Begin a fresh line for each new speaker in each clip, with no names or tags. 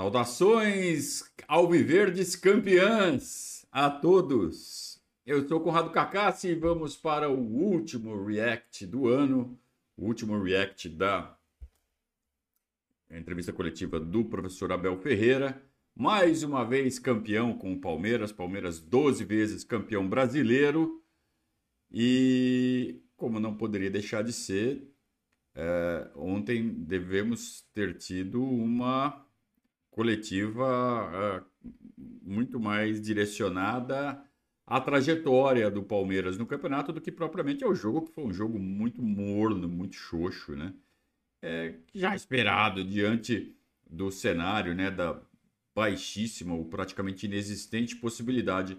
Saudações alviverdes campeãs a todos. Eu sou Conrado Cacassi e vamos para o último react do ano, o último react da entrevista coletiva do professor Abel Ferreira. Mais uma vez campeão com o Palmeiras, Palmeiras 12 vezes campeão brasileiro. E como não poderia deixar de ser, é, ontem devemos ter tido uma coletiva uh, muito mais direcionada à trajetória do Palmeiras no campeonato do que propriamente ao jogo, que foi um jogo muito morno, muito xoxo, né? É, já esperado diante do cenário, né, da baixíssima ou praticamente inexistente possibilidade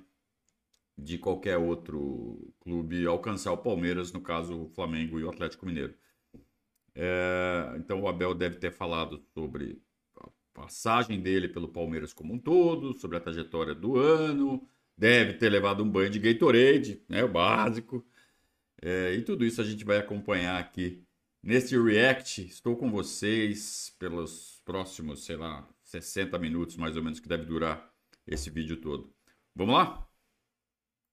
de qualquer outro clube alcançar o Palmeiras, no caso o Flamengo e o Atlético Mineiro. É, então o Abel deve ter falado sobre passagem dele pelo Palmeiras como um todo, sobre a trajetória do ano, deve ter levado um banho de Gatorade, né, o básico. É, e tudo isso a gente vai acompanhar aqui nesse React. Estou com vocês pelos próximos, sei lá, 60 minutos mais ou menos que deve durar esse vídeo todo. Vamos lá?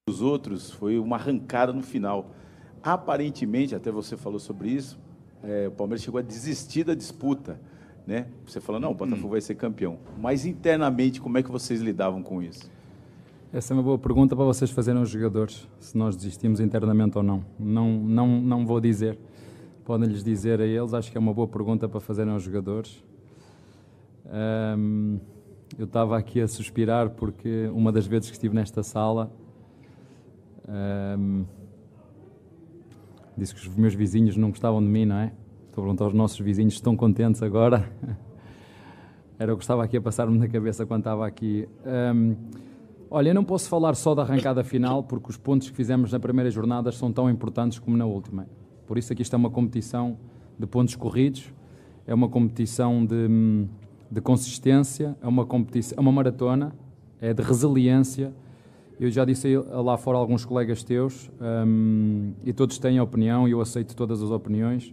Os outros foi uma arrancada no final. Aparentemente, até você falou sobre isso, é, o Palmeiras chegou a desistir da disputa né? Você fala, não, o Botafogo hum. vai ser campeão. Mas internamente, como é que vocês lidavam com isso?
Essa é uma boa pergunta para vocês fazerem aos jogadores, se nós desistimos internamente ou não. Não, não, não vou dizer. Podem-lhes dizer a eles, acho que é uma boa pergunta para fazerem aos jogadores. Eu estava aqui a suspirar porque uma das vezes que estive nesta sala disse que os meus vizinhos não gostavam de mim, não é? Estou a perguntar aos nossos vizinhos estão contentes agora. Era o que estava aqui a passar-me na cabeça quando estava aqui. Um, olha, eu não posso falar só da arrancada final, porque os pontos que fizemos na primeira jornada são tão importantes como na última. Por isso aqui está uma competição de pontos corridos, é uma competição de, de consistência, é uma, competição, é uma maratona, é de resiliência. Eu já disse lá fora a alguns colegas teus, um, e todos têm opinião, e eu aceito todas as opiniões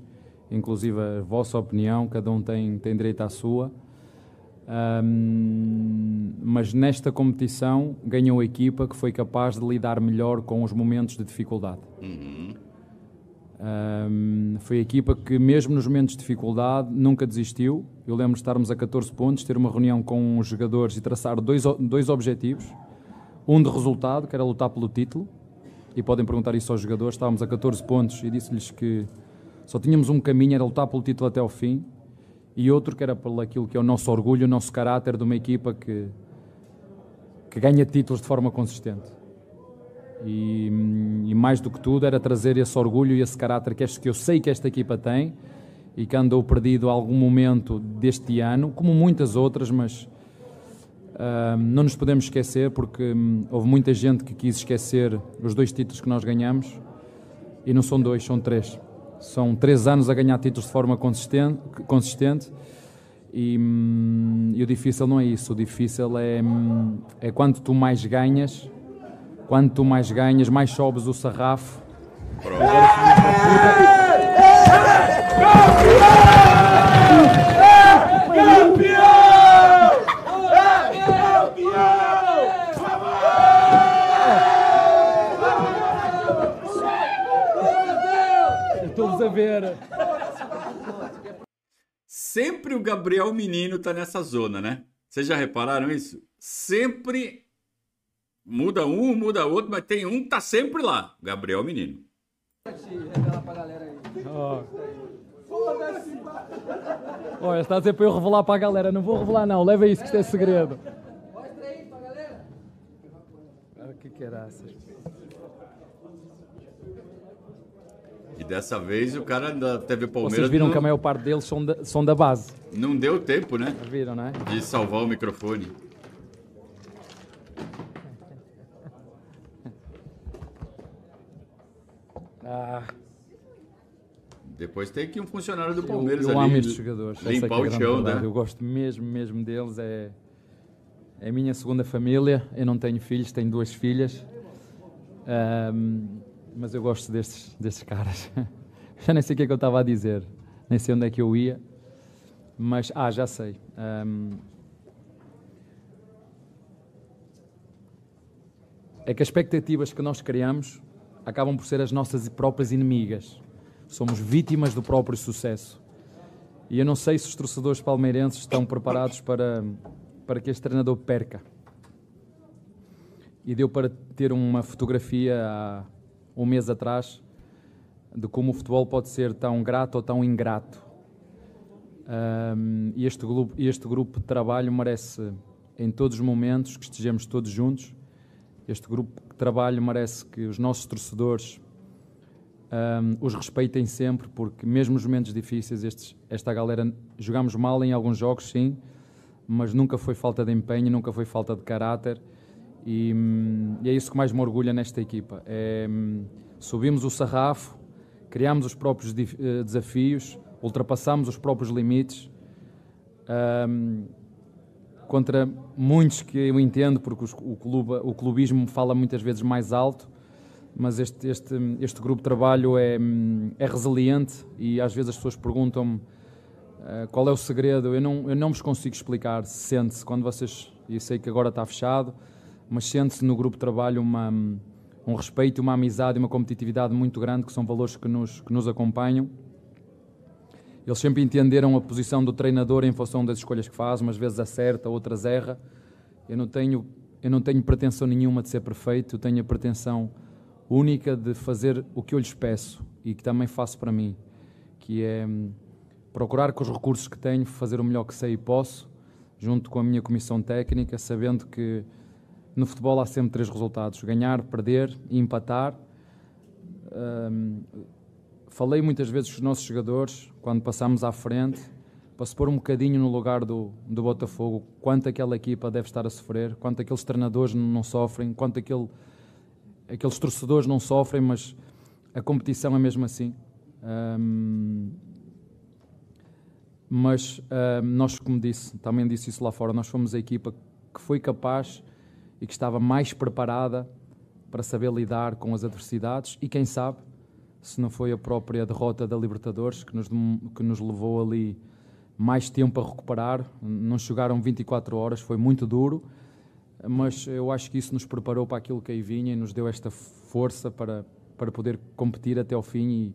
inclusive a vossa opinião, cada um tem, tem direito à sua. Um, mas nesta competição ganhou a equipa que foi capaz de lidar melhor com os momentos de dificuldade. Uhum. Um, foi a equipa que, mesmo nos momentos de dificuldade, nunca desistiu. Eu lembro de estarmos a 14 pontos, ter uma reunião com os jogadores e traçar dois, dois objetivos: um de resultado, que era lutar pelo título, e podem perguntar isso aos jogadores. Estávamos a 14 pontos e disse-lhes que só tínhamos um caminho, era lutar pelo título até ao fim, e outro que era pelo aquilo que é o nosso orgulho, o nosso caráter de uma equipa que, que ganha títulos de forma consistente. E, e, mais do que tudo era trazer esse orgulho e esse caráter que, este, que eu sei que esta equipa tem e que andou perdido a algum momento deste ano, como muitas outras, mas uh, não nos podemos esquecer porque um, houve muita gente que quis esquecer os dois títulos que nós ganhamos e não são dois, são três. São três anos a ganhar títulos de forma consistente, consistente e, hum, e, o difícil não é isso. O difícil é, hum, é quanto tu mais ganhas, quanto tu mais ganhas, mais sobes o sarrafo. Pronto.
Sempre o Gabriel Menino tá nessa zona, né? Vocês já repararam isso? Sempre muda um, muda outro, mas tem um que tá sempre lá. Gabriel Menino.
Olha, está a dizer para eu revelar para a galera. Não vou revelar, não. Leva isso, que isto é segredo.
Mostra aí para a galera.
Ah, que caraças.
E dessa vez o cara da TV Palmeiras.
Vocês viram não... que a maior parte deles são da, são da base.
Não deu tempo, né?
Viram, né?
De salvar o microfone. Ah. Depois tem que um funcionário do Palmeiras
eu, eu
ali.
amo estes jogadores.
É limpar é o chão, né?
Eu gosto mesmo, mesmo deles. É, é a minha segunda família. Eu não tenho filhos, tenho duas filhas. Um, mas eu gosto destes, destes caras. já nem sei o que é que eu estava a dizer, nem sei onde é que eu ia, mas, ah, já sei. Um, é que as expectativas que nós criamos acabam por ser as nossas próprias inimigas. Somos vítimas do próprio sucesso. E eu não sei se os torcedores palmeirenses estão preparados para, para que este treinador perca. E deu para ter uma fotografia um mês atrás de como o futebol pode ser tão grato ou tão ingrato. Um, e este grupo, este grupo de trabalho merece, em todos os momentos, que estejamos todos juntos. Este grupo de trabalho merece que os nossos torcedores um, os respeitem sempre, porque mesmo nos momentos difíceis, estes, esta galera jogamos mal em alguns jogos, sim, mas nunca foi falta de empenho, nunca foi falta de caráter. E, e é isso que mais me orgulha nesta equipa. É, subimos o sarrafo, criamos os próprios eh, desafios, ultrapassamos os próprios limites um, contra muitos que eu entendo, porque o, clube, o clubismo fala muitas vezes mais alto, mas este, este, este grupo de trabalho é, é resiliente e às vezes as pessoas perguntam-me uh, qual é o segredo. Eu não, eu não vos consigo explicar. Sente-se quando vocês, e sei que agora está fechado, mas sente-se no grupo de trabalho uma um respeito, uma amizade e uma competitividade muito grande, que são valores que nos, que nos acompanham. Eles sempre entenderam a posição do treinador em função das escolhas que faz, umas vezes acerta, outras erra. Eu não tenho, eu não tenho pretensão nenhuma de ser perfeito, eu tenho a pretensão única de fazer o que eu lhes peço e que também faço para mim, que é hum, procurar com os recursos que tenho fazer o melhor que sei e posso, junto com a minha comissão técnica, sabendo que no futebol há sempre três resultados: ganhar, perder e empatar. Um, falei muitas vezes com os nossos jogadores, quando passamos à frente, para se pôr um bocadinho no lugar do, do Botafogo, quanto aquela equipa deve estar a sofrer, quanto aqueles treinadores não sofrem, quanto aquele, aqueles torcedores não sofrem, mas a competição é mesmo assim. Um, mas nós, como disse, também disse isso lá fora, nós fomos a equipa que foi capaz e que estava mais preparada para saber lidar com as adversidades e quem sabe se não foi a própria derrota da Libertadores que nos, que nos levou ali mais tempo a recuperar. Não chegaram 24 horas, foi muito duro, mas eu acho que isso nos preparou para aquilo que aí vinha e nos deu esta força para, para poder competir até ao fim.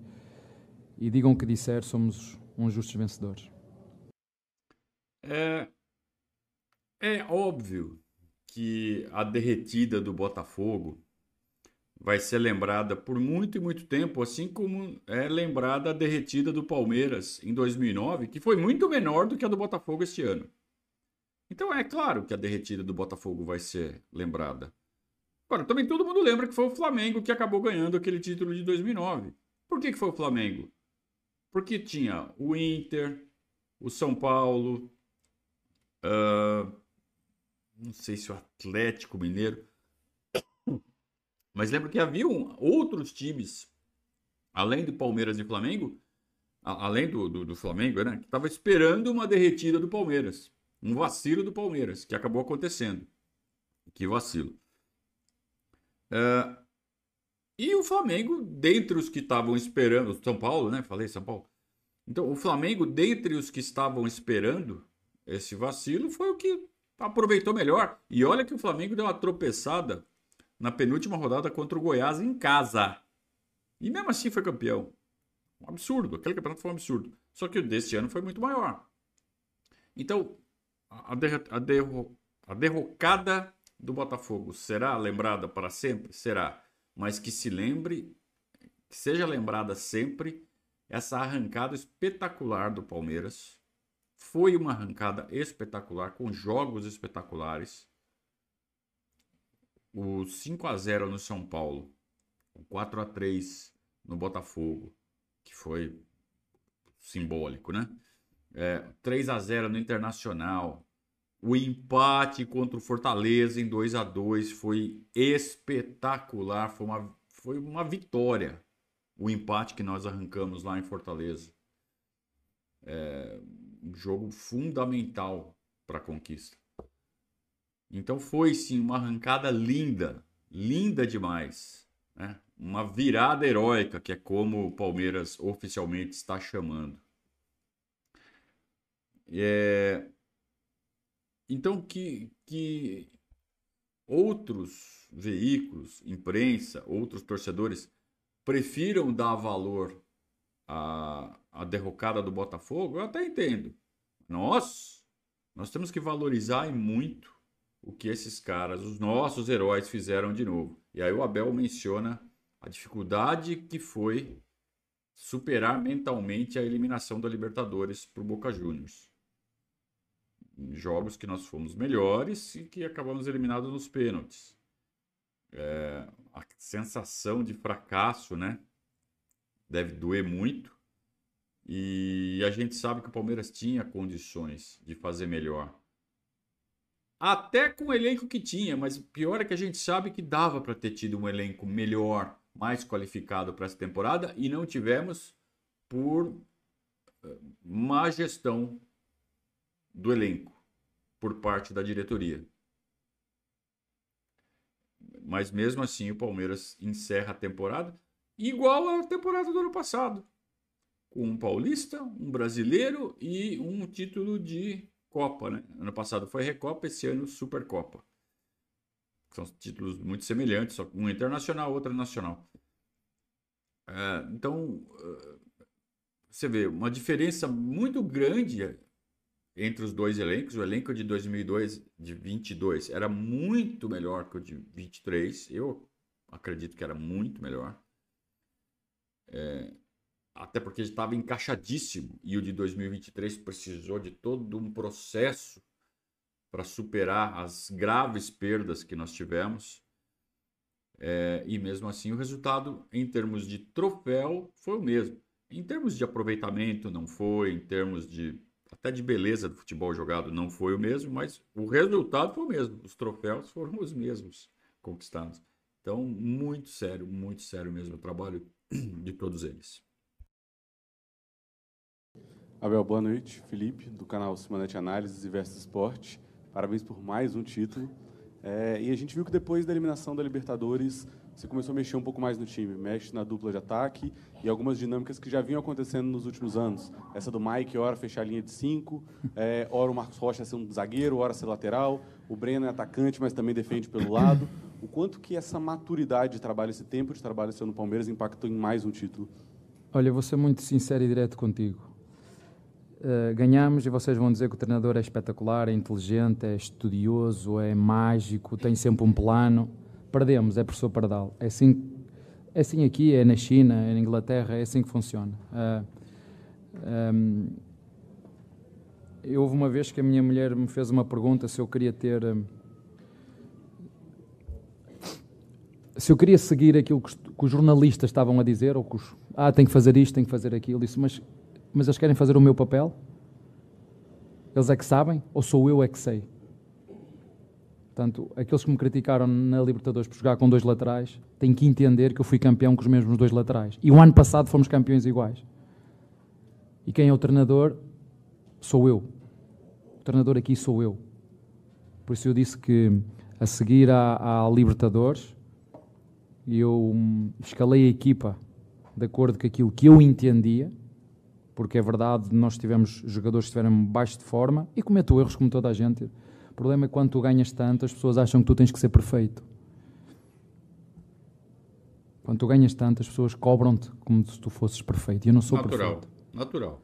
E, e digam o que disser, somos uns justos vencedores.
É, é óbvio que a derretida do Botafogo vai ser lembrada por muito e muito tempo, assim como é lembrada a derretida do Palmeiras em 2009, que foi muito menor do que a do Botafogo este ano. Então é claro que a derretida do Botafogo vai ser lembrada. Agora, também todo mundo lembra que foi o Flamengo que acabou ganhando aquele título de 2009. Por que, que foi o Flamengo? Porque tinha o Inter, o São Paulo, uh, não sei se o Atlético Mineiro, mas lembro que havia outros times, além do Palmeiras e Flamengo, além do, do, do Flamengo, né, que estava esperando uma derretida do Palmeiras, um vacilo do Palmeiras, que acabou acontecendo. Que vacilo. Uh, e o Flamengo, dentre os que estavam esperando, São Paulo, né? Falei São Paulo. Então, o Flamengo, dentre os que estavam esperando esse vacilo, foi o que aproveitou melhor. E olha que o Flamengo deu uma tropeçada na penúltima rodada contra o Goiás em casa. E mesmo assim foi campeão. Um absurdo. Aquele campeonato foi um absurdo. Só que o desse ano foi muito maior. Então, a, derro a, derro a derrocada do Botafogo será lembrada para sempre? Será. Mas que se lembre, que seja lembrada sempre essa arrancada espetacular do Palmeiras foi uma arrancada espetacular, com jogos espetaculares. O 5 a 0 no São Paulo, o 4 a 3 no Botafogo, que foi simbólico, né? É, 3 a 0 no Internacional. O empate contra o Fortaleza em 2 a 2 foi espetacular, foi uma, foi uma vitória. O empate que nós arrancamos lá em Fortaleza. É, um jogo fundamental para a conquista. Então foi sim uma arrancada linda, linda demais, né? uma virada heróica, que é como o Palmeiras oficialmente está chamando. É... Então que, que outros veículos, imprensa, outros torcedores prefiram dar valor à derrocada do Botafogo, eu até entendo. Nós, nós temos que valorizar muito o que esses caras, os nossos heróis, fizeram de novo. E aí o Abel menciona a dificuldade que foi superar mentalmente a eliminação da Libertadores para o Boca Juniors. Jogos que nós fomos melhores e que acabamos eliminados nos pênaltis. É, a sensação de fracasso, né? Deve doer muito. E a gente sabe que o Palmeiras tinha condições de fazer melhor. Até com o elenco que tinha, mas pior é que a gente sabe que dava para ter tido um elenco melhor, mais qualificado para essa temporada e não tivemos por eh, má gestão do elenco por parte da diretoria. Mas mesmo assim o Palmeiras encerra a temporada igual à temporada do ano passado, com um paulista, um brasileiro e um título de Copa, né? Ano passado foi Recopa, esse ano Supercopa. São títulos muito semelhantes, só um internacional, outro nacional. É, então, é, você vê uma diferença muito grande entre os dois elencos. O elenco de 2002, de 22, era muito melhor que o de 23. Eu acredito que era muito melhor. É, até porque estava encaixadíssimo e o de 2023 precisou de todo um processo para superar as graves perdas que nós tivemos. É, e mesmo assim, o resultado em termos de troféu foi o mesmo. Em termos de aproveitamento, não foi, em termos de até de beleza do futebol jogado, não foi o mesmo, mas o resultado foi o mesmo. Os troféus foram os mesmos conquistados. Então, muito sério, muito sério mesmo o trabalho de todos eles.
Abel, boa noite. Felipe, do canal Simonete Análises e Versus Esporte. Parabéns por mais um título. É, e a gente viu que depois da eliminação da Libertadores, você começou a mexer um pouco mais no time. Mexe na dupla de ataque e algumas dinâmicas que já vinham acontecendo nos últimos anos. Essa do Mike, hora fechar a linha de cinco, é, hora o Marcos Rocha ser um zagueiro, hora ser lateral. O Breno é atacante, mas também defende pelo lado. O quanto que essa maturidade de trabalho, esse tempo de trabalho seu no Palmeiras impactou em mais um título?
Olha, eu vou ser muito sincero e direto contigo. Uh, ganhamos e vocês vão dizer que o treinador é espetacular, é inteligente, é estudioso, é mágico, tem sempre um plano. Perdemos, é professor Pardal. É assim, é assim aqui, é na China, é na Inglaterra, é assim que funciona. Uh, eh, um, ehm, houve uma vez que a minha mulher me fez uma pergunta se eu queria ter. Um, se eu queria seguir aquilo que, que, os jornalistas estavam a dizer, ou que os, ah, tem que fazer isto, tem que fazer aquilo, disse, mas mas eles querem fazer o meu papel? Eles é que sabem ou sou eu é que sei? Portanto, aqueles que me criticaram na Libertadores por jogar com dois laterais têm que entender que eu fui campeão com os mesmos dois laterais. E o ano passado fomos campeões iguais. E quem é o treinador? Sou eu. O treinador aqui sou eu. Por isso eu disse que a seguir à, à Libertadores eu escalei a equipa de acordo com aquilo que eu entendia porque é verdade, nós tivemos jogadores que estiveram baixo de forma e cometo erros como toda a gente. O problema é que quando tu ganhas tanto, as pessoas acham que tu tens que ser perfeito. Quando tu ganhas tanto, as pessoas cobram-te como se tu fosses perfeito. E eu não sou
natural,
perfeito.
Natural.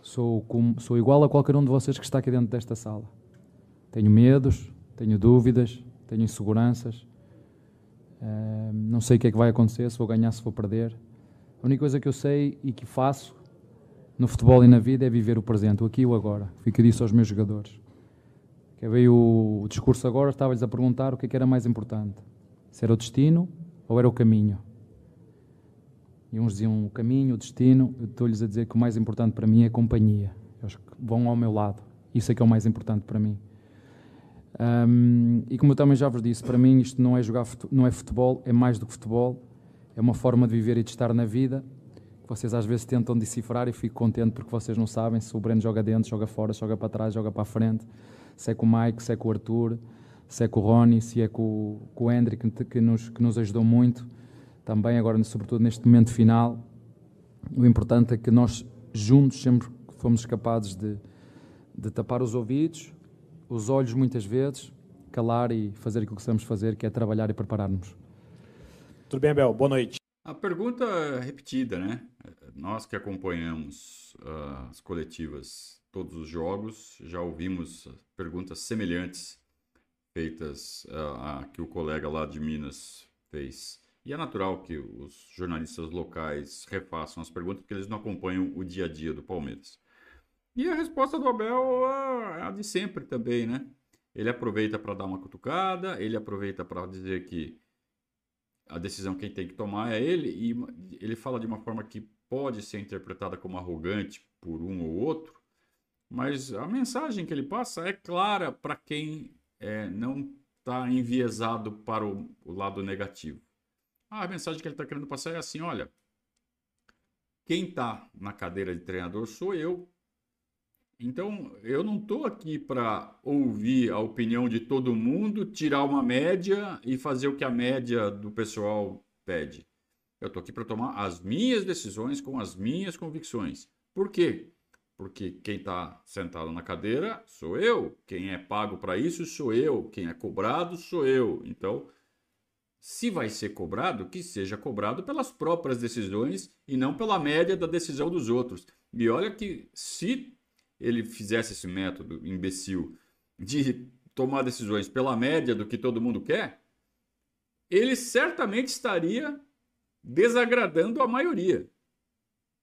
Sou, como, sou igual a qualquer um de vocês que está aqui dentro desta sala. Tenho medos, tenho dúvidas, tenho inseguranças. Uh, não sei o que é que vai acontecer, se vou ganhar, se vou perder. A única coisa que eu sei e que faço no futebol e na vida é viver o presente, o aqui e o agora. Fica disso aos meus jogadores. Que veio o, discurso agora, estava-lhes a perguntar o que, é que era mais importante. Se era o destino ou era o caminho. E uns diziam o caminho, o destino. Estou-lhes a dizer que o mais importante para mim é a companhia. Eles vão ao meu lado. Isso é que é o mais importante para mim. Um, e como eu também já vos disse, para mim isto não é jogar não é futebol, é mais do que futebol. É uma forma de viver e de estar na vida vocês às vezes tentam decifrar e fico contente porque vocês não sabem se o Breno joga dentro, joga fora, joga para trás, joga para a frente, se é com o Mike, se é com o Arthur, se é com o Rony, se é com, com o Hendrick, que nos, que nos ajudou muito, também agora, sobretudo neste momento final. O importante é que nós juntos sempre fomos capazes de, de tapar os ouvidos, os olhos muitas vezes, calar e fazer aquilo que estamos fazer, que é trabalhar e preparar-nos.
Tudo bem, Abel? Boa noite.
A pergunta é repetida, né? Nós que acompanhamos uh, as coletivas, todos os jogos, já ouvimos perguntas semelhantes feitas uh, a que o colega lá de Minas fez. E é natural que os jornalistas locais refaçam as perguntas porque eles não acompanham o dia a dia do Palmeiras. E a resposta do Abel é a de sempre também, né? Ele aproveita para dar uma cutucada, ele aproveita para dizer que a decisão quem tem que tomar é ele, e ele fala de uma forma que pode ser interpretada como arrogante por um ou outro, mas a mensagem que ele passa é clara para quem é, não está enviesado para o, o lado negativo. Ah, a mensagem que ele está querendo passar é assim: olha, quem está na cadeira de treinador sou eu. Então, eu não estou aqui para ouvir a opinião de todo mundo, tirar uma média e fazer o que a média do pessoal pede. Eu estou aqui para tomar as minhas decisões com as minhas convicções. Por quê? Porque quem está sentado na cadeira sou eu. Quem é pago para isso sou eu. Quem é cobrado sou eu. Então, se vai ser cobrado, que seja cobrado pelas próprias decisões e não pela média da decisão dos outros. E olha que se ele fizesse esse método imbecil de tomar decisões pela média do que todo mundo quer, ele certamente estaria desagradando a maioria.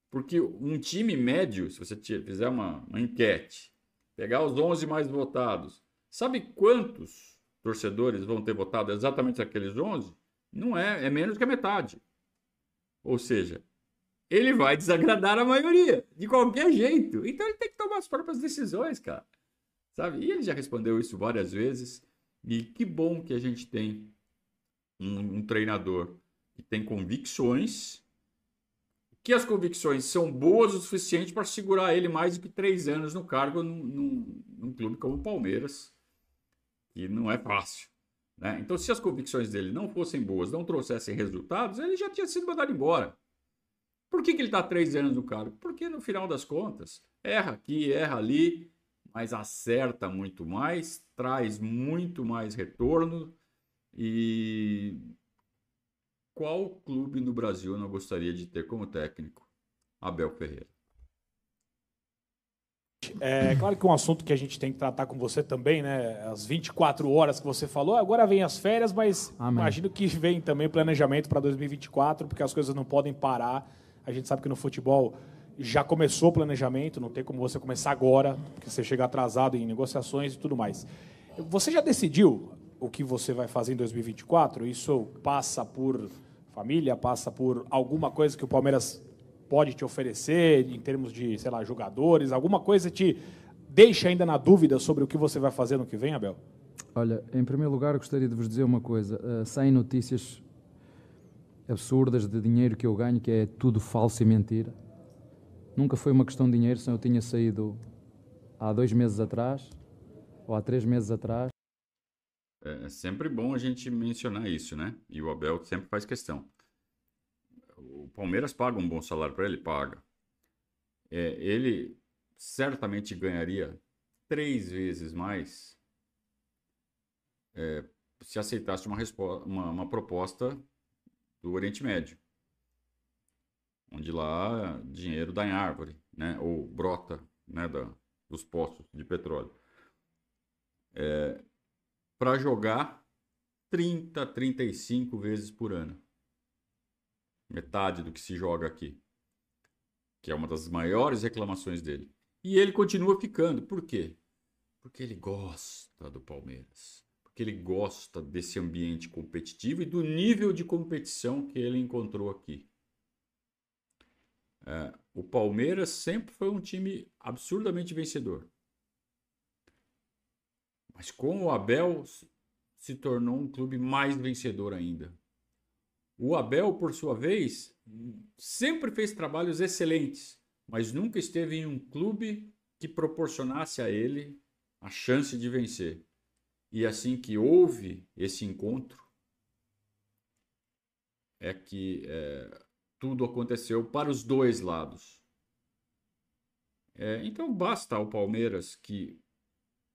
Porque um time médio, se você fizer uma, uma enquete, pegar os 11 mais votados, sabe quantos torcedores vão ter votado exatamente aqueles 11? Não é, é menos que a metade. Ou seja, ele vai desagradar a maioria, de qualquer jeito. Então ele tem que tomar as próprias decisões, cara. Sabe? E ele já respondeu isso várias vezes. E que bom que a gente tem um, um treinador que tem convicções, que as convicções são boas o suficiente para segurar ele mais do que três anos no cargo num, num, num clube como o Palmeiras, que não é fácil. Né? Então, se as convicções dele não fossem boas, não trouxessem resultados, ele já tinha sido mandado embora. Por que, que ele está três anos no cargo? Porque no final das contas, erra aqui, erra ali, mas acerta muito mais, traz muito mais retorno. E qual clube no Brasil não gostaria de ter como técnico Abel Ferreira?
É claro que é um assunto que a gente tem que tratar com você também, né? As 24 horas que você falou, agora vem as férias, mas Amém. imagino que vem também planejamento para 2024, porque as coisas não podem parar a gente sabe que no futebol já começou o planejamento, não tem como você começar agora, porque você chega atrasado em negociações e tudo mais. Você já decidiu o que você vai fazer em 2024? Isso passa por família, passa por alguma coisa que o Palmeiras pode te oferecer em termos de, sei lá, jogadores, alguma coisa te deixa ainda na dúvida sobre o que você vai fazer no que vem, Abel?
Olha, em primeiro lugar, gostaria de vos dizer uma coisa. Uh, saem notícias absurdas de dinheiro que eu ganho, que é tudo falso e mentira. Nunca foi uma questão de dinheiro, senão eu tinha saído há dois meses atrás ou há três meses atrás.
É sempre bom a gente mencionar isso, né? E o Abel sempre faz questão. O Palmeiras paga um bom salário para ele? Paga. É, ele certamente ganharia três vezes mais é, se aceitasse uma, uma, uma proposta do Oriente Médio, onde lá dinheiro dá em árvore, né? ou brota né? da, dos poços de petróleo. É, para jogar 30, 35 vezes por ano. Metade do que se joga aqui. Que é uma das maiores reclamações dele. E ele continua ficando. Por quê? Porque ele gosta do Palmeiras que ele gosta desse ambiente competitivo e do nível de competição que ele encontrou aqui. É, o Palmeiras sempre foi um time absurdamente vencedor. Mas com o Abel se tornou um clube mais vencedor ainda. O Abel, por sua vez, sempre fez trabalhos excelentes, mas nunca esteve em um clube que proporcionasse a ele a chance de vencer. E assim que houve esse encontro, é que é, tudo aconteceu para os dois lados. É, então basta ao Palmeiras que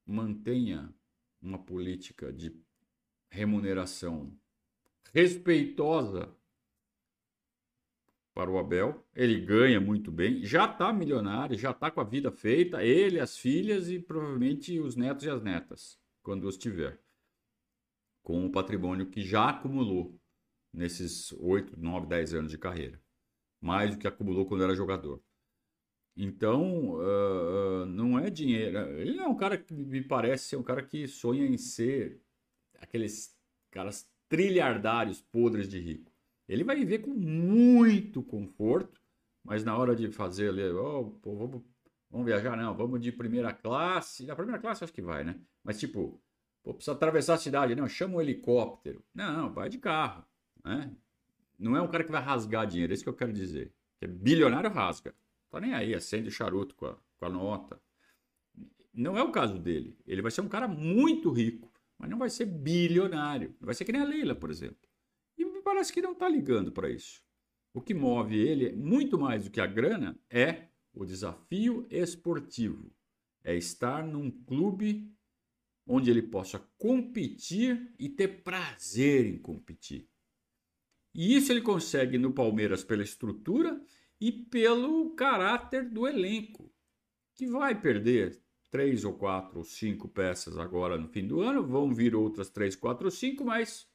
mantenha uma política de remuneração respeitosa para o Abel. Ele ganha muito bem, já está milionário, já está com a vida feita, ele, as filhas e provavelmente os netos e as netas, quando os tiver. Com o patrimônio que já acumulou nesses 8, 9, 10 anos de carreira. Mais do que acumulou quando era jogador. Então, uh, não é dinheiro. Ele é um cara que me parece ser um cara que sonha em ser aqueles caras trilhardários podres de rico. Ele vai viver com muito conforto, mas na hora de fazer ali, oh, vamos, vamos viajar, não, vamos de primeira classe. Na primeira classe acho que vai, né? Mas tipo, pô, precisa atravessar a cidade, não, chama um helicóptero. Não, não, vai de carro, né? Não é um cara que vai rasgar dinheiro, é isso que eu quero dizer. Que é bilionário rasga. Tá nem aí, acende o charuto com a, com a nota. Não é o caso dele. Ele vai ser um cara muito rico, mas não vai ser bilionário. Vai ser que nem a Leila, por exemplo. E me parece que não está ligando para isso. O que move ele, muito mais do que a grana, é o desafio esportivo. É estar num clube onde ele possa competir e ter prazer em competir. E isso ele consegue no Palmeiras pela estrutura e pelo caráter do elenco, que vai perder três ou quatro ou cinco peças agora no fim do ano, vão vir outras três, quatro ou cinco, mas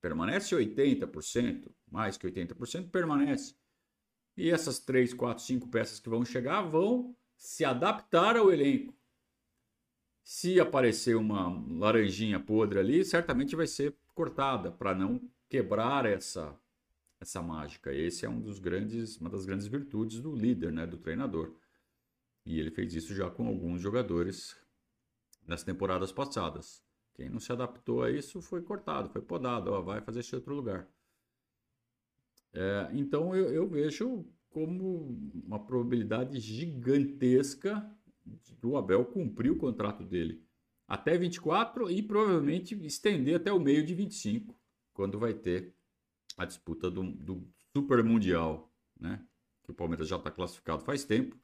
permanece 80%, mais que 80% permanece. E essas três, quatro, cinco peças que vão chegar vão se adaptar ao elenco. Se aparecer uma laranjinha podre ali, certamente vai ser cortada para não quebrar essa essa mágica. Esse é um dos grandes, uma das grandes virtudes do líder, né, do treinador. E ele fez isso já com alguns jogadores nas temporadas passadas. Quem não se adaptou a isso foi cortado, foi podado, ó, vai fazer esse outro lugar. É, então eu, eu, vejo como uma probabilidade gigantesca do Abel cumprir o contrato dele até 24 e provavelmente estender até o meio de 25, quando vai ter a disputa do, do Super Mundial, né? Que o Palmeiras já está classificado faz tempo.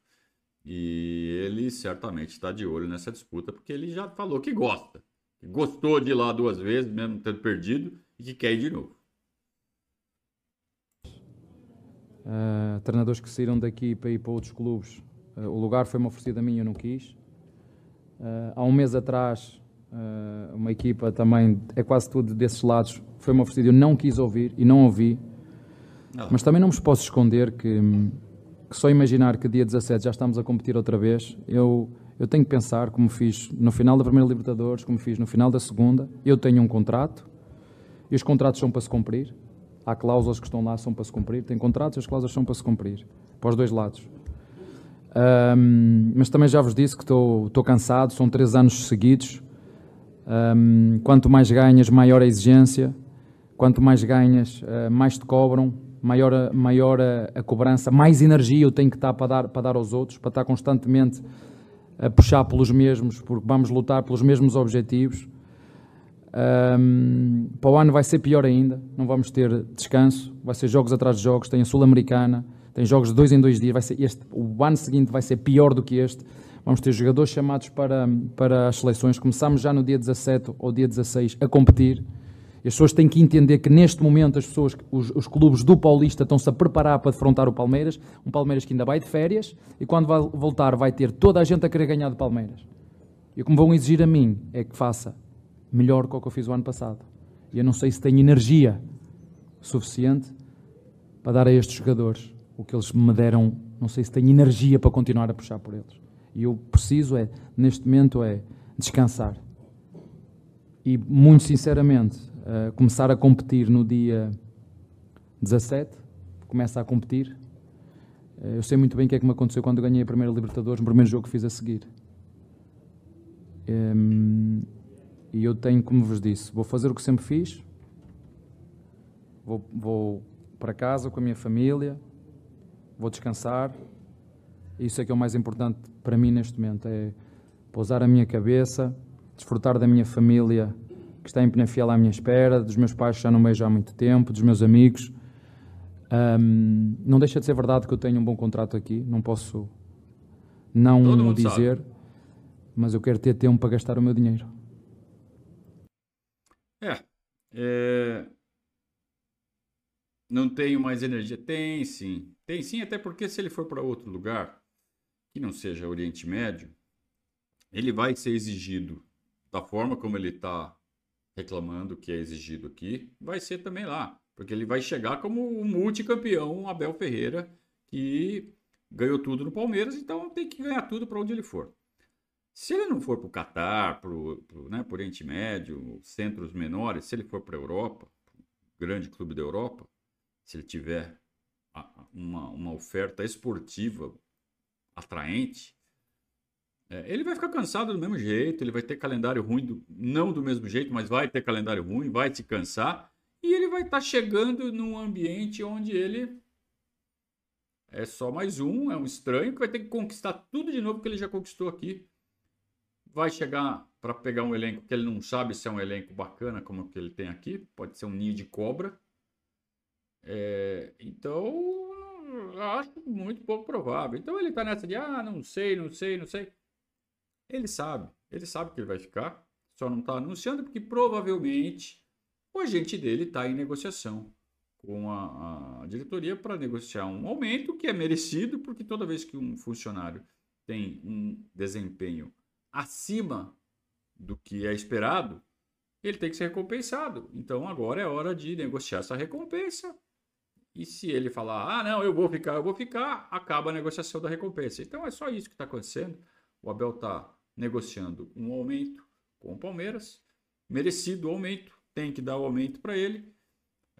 E ele certamente está de olho nessa disputa, porque ele já falou que gosta. Que gostou de ir lá duas vezes, mesmo tendo perdido, e que quer ir de novo.
Uh, treinadores que saíram daqui para ir para outros clubes. Uh, o lugar foi-me oferecido a mim, eu não quis. Uh, há um mês atrás, uma equipa também, é quase tudo desses lados, foi-me oferecido, eu não quis ouvir e não ouvi. Não. Mas também não me posso esconder que, que, só imaginar que dia 17 já estamos a competir outra vez, eu, eu tenho que pensar, como fiz no final da primeira Libertadores, como fiz no final da segunda, eu tenho um contrato e os contratos são para se cumprir. Há cláusulas que estão lá, são para se cumprir. Tem contratos e as cláusulas são para se cumprir, para os dois lados. Um, mas também já vos disse que estou, cansado, são três anos seguidos. Um, quanto mais ganhas, maior a exigência. Quanto mais ganhas, eh, mais te cobram, maior, a, maior a, a, cobrança, mais energia eu tenho que estar para dar, para dar aos outros, para estar constantemente a puxar pelos mesmos, porque vamos lutar pelos mesmos objetivos. Um, para o ano vai ser pior ainda, não vamos ter descanso, vai ser jogos atrás de jogos, tem a Sul-Americana, tem jogos de dois em dois dias, vai ser este, o ano seguinte vai ser pior do que este. Vamos ter jogadores chamados para, para as seleções. Começamos já no dia 17 ou dia 16 a competir. As pessoas têm que entender que neste momento as pessoas, os, os clubes do Paulista estão-se a preparar para defrontar o Palmeiras, um Palmeiras que ainda vai de férias. E quando vai voltar vai ter toda a gente a querer ganhar do Palmeiras. E o que me vão exigir a mim é que faça melhor do que o que eu fiz o ano passado. E eu não sei se tenho energia suficiente para dar a estes jogadores o que eles me deram, não sei se tenho energia para continuar a puxar por eles. E eu preciso é, neste momento, é descansar. E muito sinceramente, uh, começar a competir no dia 17, começa a competir. Uh, eu sei muito bem o que é que me aconteceu quando ganhei a primeira Libertadores, no primeiro jogo que fiz a seguir. Ehm, e eu tenho, como vos disse, vou fazer o que sempre fiz, vou, vou para casa com a minha família, vou descansar. Isso é que é o mais importante para mim neste momento, é pousar a minha cabeça, desfrutar da minha família que está em Penafiel à minha espera, dos meus pais que já não vejo há muito tempo, dos meus amigos. Um, não deixa de ser verdade que eu tenho um bom contrato aqui, não posso não o dizer, sabe. mas eu quero ter tempo para gastar o meu dinheiro.
É, é... Não tenho mais energia? Tem sim. Tem sim, até porque se ele for para outro lugar, que não seja Oriente Médio, ele vai ser exigido da forma como ele está reclamando que é exigido aqui, vai ser também lá. Porque ele vai chegar como o multicampeão Abel Ferreira, que ganhou tudo no Palmeiras, então tem que ganhar tudo para onde ele for. Se ele não for para o Catar, para o né, Oriente Médio, centros menores, se ele for para a Europa, grande clube da Europa, se ele tiver uma, uma oferta esportiva atraente, é, ele vai ficar cansado do mesmo jeito, ele vai ter calendário ruim, do, não do mesmo jeito, mas vai ter calendário ruim, vai se cansar, e ele vai estar tá chegando num ambiente onde ele é só mais um, é um estranho que vai ter que conquistar tudo de novo que ele já conquistou aqui. Vai chegar para pegar um elenco que ele não sabe se é um elenco bacana como que ele tem aqui, pode ser um ninho de cobra. É, então, acho muito pouco provável. Então ele está nessa de, ah, não sei, não sei, não sei. Ele sabe, ele sabe que ele vai ficar, só não está anunciando porque provavelmente o agente dele está em negociação com a, a diretoria para negociar um aumento que é merecido, porque toda vez que um funcionário tem um desempenho acima do que é esperado, ele tem que ser recompensado. Então agora é hora de negociar essa recompensa. E se ele falar, ah, não, eu vou ficar, eu vou ficar, acaba a negociação da recompensa. Então é só isso que está acontecendo. O Abel está negociando um aumento com o Palmeiras, merecido aumento, tem que dar o aumento para ele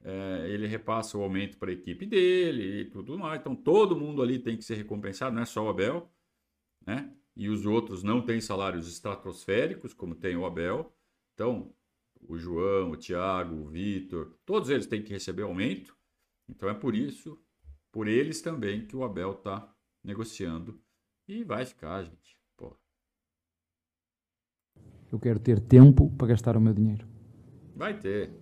é, ele repassa o aumento para a equipe dele e tudo mais. Então todo mundo ali tem que ser recompensado, não é só o Abel, né? E os outros não têm salários estratosféricos, como tem o Abel. Então, o João, o Thiago, o Vitor, todos eles têm que receber aumento. Então é por isso, por eles também, que o Abel está negociando. E vai ficar, gente. Pô.
Eu quero ter tempo para gastar o meu dinheiro.
Vai ter.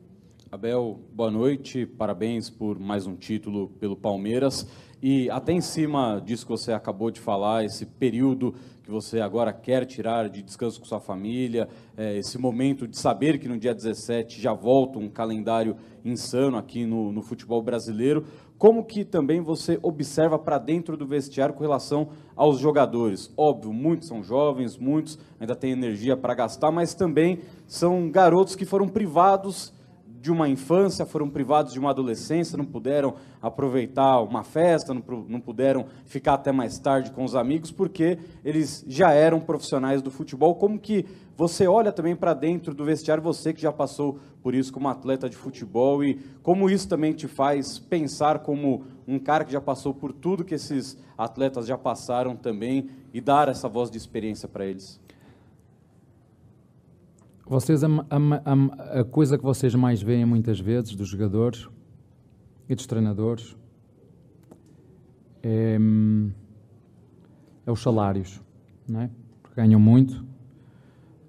Abel, boa noite, parabéns por mais um título pelo Palmeiras. E até em cima disso que você acabou de falar, esse período que você agora quer tirar de descanso com sua família, é, esse momento de saber que no dia 17 já volta um calendário insano aqui no, no futebol brasileiro, como que também você observa para dentro do vestiário com relação aos jogadores? Óbvio, muitos são jovens, muitos ainda têm energia para gastar, mas também são garotos que foram privados de uma infância, foram privados de uma adolescência, não puderam aproveitar uma festa, não, não puderam ficar até mais tarde com os amigos, porque eles já eram profissionais do futebol. Como que você olha também para dentro do vestiário, você que já passou por isso como atleta de futebol, e como isso também te faz pensar como um cara que já passou por tudo que esses atletas já passaram também e dar essa voz de experiência para eles?
Vocês, a, a, a, coisa que vocês mais veem muitas vezes dos jogadores e dos treinadores é, é os salários, não é? Porque ganham muito.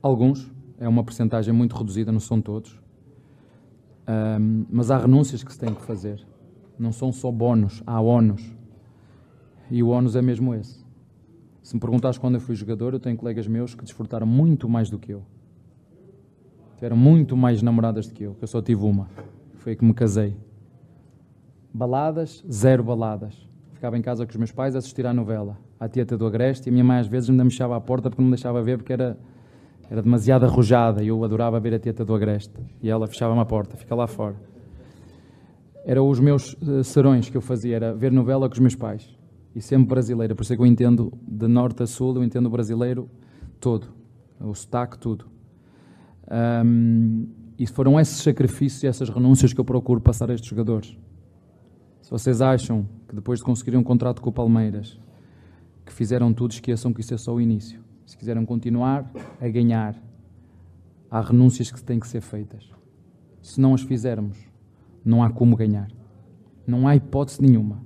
Alguns, é uma porcentagem muito reduzida, não são todos. Um, mas há renúncias que se têm que fazer. Não são só bónus, há ónus. E o ónus é mesmo esse. Se me perguntares quando eu fui jogador, eu tenho colegas meus que desfrutaram muito mais do que eu Tiveram muito mais namoradas do que eu, que eu só tive uma. Foi que me casei. Baladas, zero baladas. Ficava em casa com os meus pais a assistir à novela. A Tieta do Agreste e a minha mãe às vezes me deixava à porta porque não me deixava ver porque era, era demasiado arrojada e eu adorava ver a Tieta do Agreste. E ela fechava-me a porta, fica lá fora. Eram os meus uh, serões que eu fazia, era ver novela com os meus pais. E sempre brasileira, por isso é que eu entendo de norte a sul, eu entendo o brasileiro todo. O sotaque, tudo. Um, e foram esses sacrifícios e essas renúncias que eu procuro passar a estes jogadores. Se vocês acham que depois de conseguirem um contrato com o Palmeiras, que fizeram tudo, esqueçam que isso é só o início. Se quiserem continuar a ganhar, há renúncias que têm que ser feitas. Se não as fizermos, não há como ganhar. Não há hipótese nenhuma.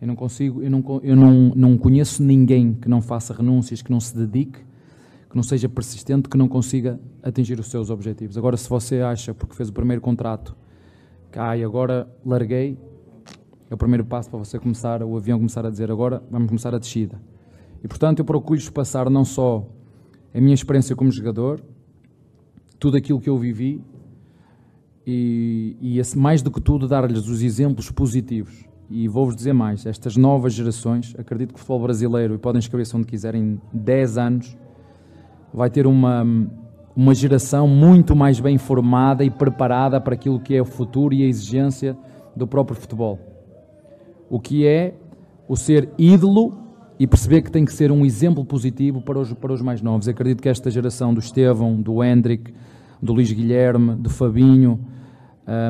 Eu não consigo, eu não, eu não, não conheço ninguém que não faça renúncias, que não se dedique que não seja persistente, que não consiga atingir os seus objetivos. Agora, se você acha, porque fez o primeiro contrato, que ah, agora larguei, é o primeiro passo para você começar, o avião começar a dizer agora vamos começar a descida. E portanto eu procuro passar não só a minha experiência como jogador, tudo aquilo que eu vivi, e, e esse, mais do que tudo dar-lhes os exemplos positivos. E vou-vos dizer mais, estas novas gerações, acredito que o futebol brasileiro, e podem escrever-se onde quiserem, 10 anos, vai ter uma, uma geração muito mais bem formada e preparada para aquilo que é o futuro e a exigência do próprio futebol. O que é o ser ídolo e perceber que tem que ser um exemplo positivo para os, para os mais novos. Eu acredito que esta geração do Estevão, do Hendrick, do Luís Guilherme, do Fabinho,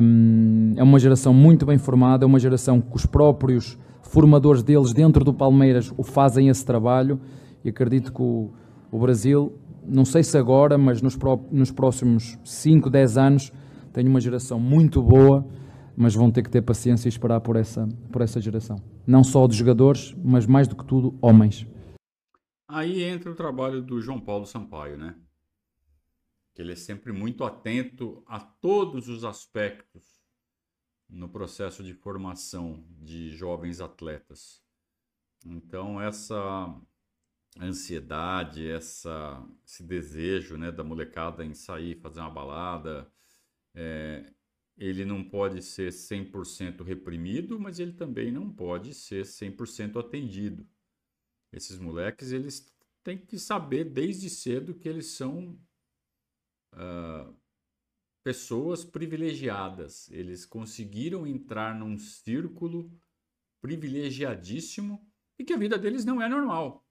um, é uma geração muito bem formada, é uma geração que os próprios formadores deles dentro do Palmeiras o fazem esse trabalho e acredito que o, o Brasil, não sei se agora, mas nos, pró nos próximos 5, 10 anos, tem uma geração muito boa, mas vão ter que ter paciência e esperar por essa, por essa geração. Não só de jogadores, mas mais do que tudo, homens.
Aí entra o trabalho do João Paulo Sampaio, né? que ele é sempre muito atento a todos os aspectos no processo de formação de jovens atletas. Então, essa ansiedade, essa, esse desejo né, da molecada em sair, fazer uma balada, é, ele não pode ser 100% reprimido, mas ele também não pode ser 100% atendido. Esses moleques, eles têm que saber desde cedo que eles são uh, pessoas privilegiadas. Eles conseguiram entrar num círculo privilegiadíssimo e que a vida deles não é normal.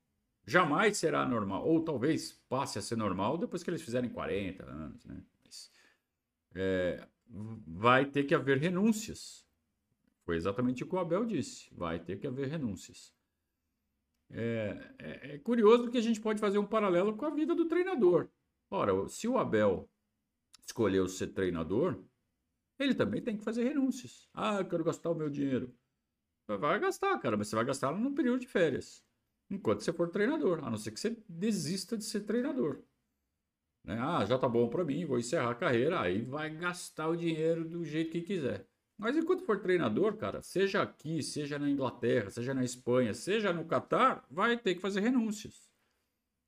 Jamais será normal. Ou talvez passe a ser normal depois que eles fizerem 40 anos. Né? Mas, é, vai ter que haver renúncias. Foi exatamente o que o Abel disse. Vai ter que haver renúncias. É, é, é curioso que a gente pode fazer um paralelo com a vida do treinador. Ora, se o Abel escolheu ser treinador, ele também tem que fazer renúncias. Ah, eu quero gastar o meu dinheiro. Vai gastar, cara, mas você vai gastar no período de férias. Enquanto você for treinador, a não ser que você desista de ser treinador. Né? Ah, já tá bom para mim, vou encerrar a carreira, aí vai gastar o dinheiro do jeito que quiser. Mas enquanto for treinador, cara, seja aqui, seja na Inglaterra, seja na Espanha, seja no Catar, vai ter que fazer renúncias.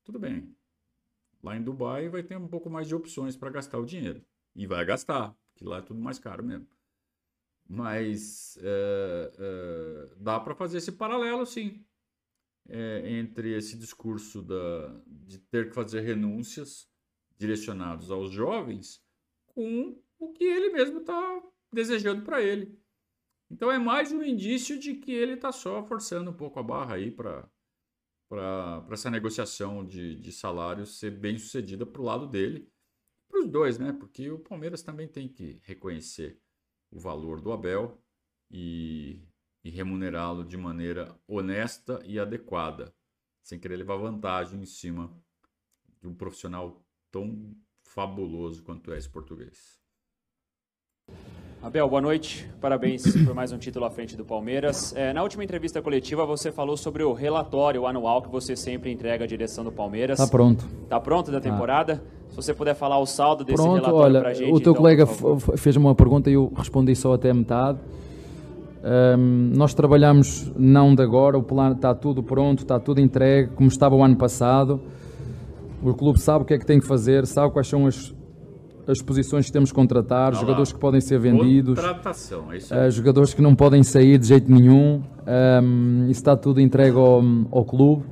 Tudo bem. Lá em Dubai vai ter um pouco mais de opções para gastar o dinheiro. E vai gastar, porque lá é tudo mais caro mesmo. Mas é, é, dá para fazer esse paralelo, sim, é, entre esse discurso da, de ter que fazer renúncias direcionados aos jovens com o que ele mesmo está desejando para ele. Então é mais um indício de que ele está só forçando um pouco a barra aí para essa negociação de, de salários ser bem sucedida para o lado dele, para os dois, né? Porque o Palmeiras também tem que reconhecer o valor do Abel e, e remunerá-lo de maneira honesta e adequada, sem querer levar vantagem em cima de um profissional tão fabuloso quanto é esse português.
Abel, boa noite. Parabéns por mais um título à frente do Palmeiras. É, na última entrevista coletiva, você falou sobre o relatório anual que você sempre entrega à direção do Palmeiras.
Está pronto.
Está pronto da temporada? Ah. Se você puder falar o saldo desse
pronto,
relatório
olha,
para a gente.
O teu
então,
colega fez uma pergunta e eu respondi só até metade. Um, nós trabalhamos não de agora, o plano está tudo pronto, está tudo entregue, como estava o ano passado. O clube sabe o que é que tem que fazer, sabe quais são as, as posições que temos que contratar, jogadores que podem ser vendidos,
é
uh, jogadores que não podem sair de jeito nenhum. Um, isso está tudo entregue ao, ao clube.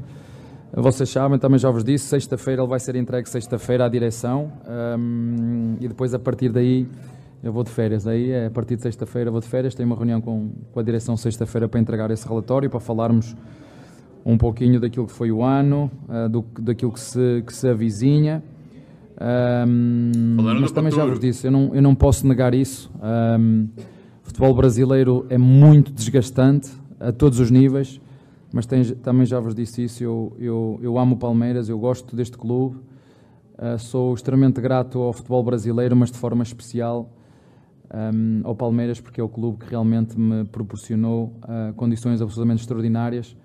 Vocês sabem, também já vos disse, sexta-feira ele vai ser entregue sexta-feira à direção um, e depois a partir daí eu vou de férias. Aí é a partir de sexta-feira vou de férias, tenho uma reunião com, com a direção sexta-feira para entregar esse relatório, para falarmos um pouquinho daquilo que foi o ano, uh, do, daquilo que se, que se avizinha. Um, mas também já vos disse, eu não, eu não posso negar isso. Um, o futebol brasileiro é muito desgastante a todos os níveis, mas tem, também já vos disse isso. Eu, eu, eu amo o Palmeiras, eu gosto deste clube, uh, sou extremamente grato ao futebol brasileiro, mas de forma especial um, ao Palmeiras, porque é o clube que realmente me proporcionou uh, condições absolutamente extraordinárias,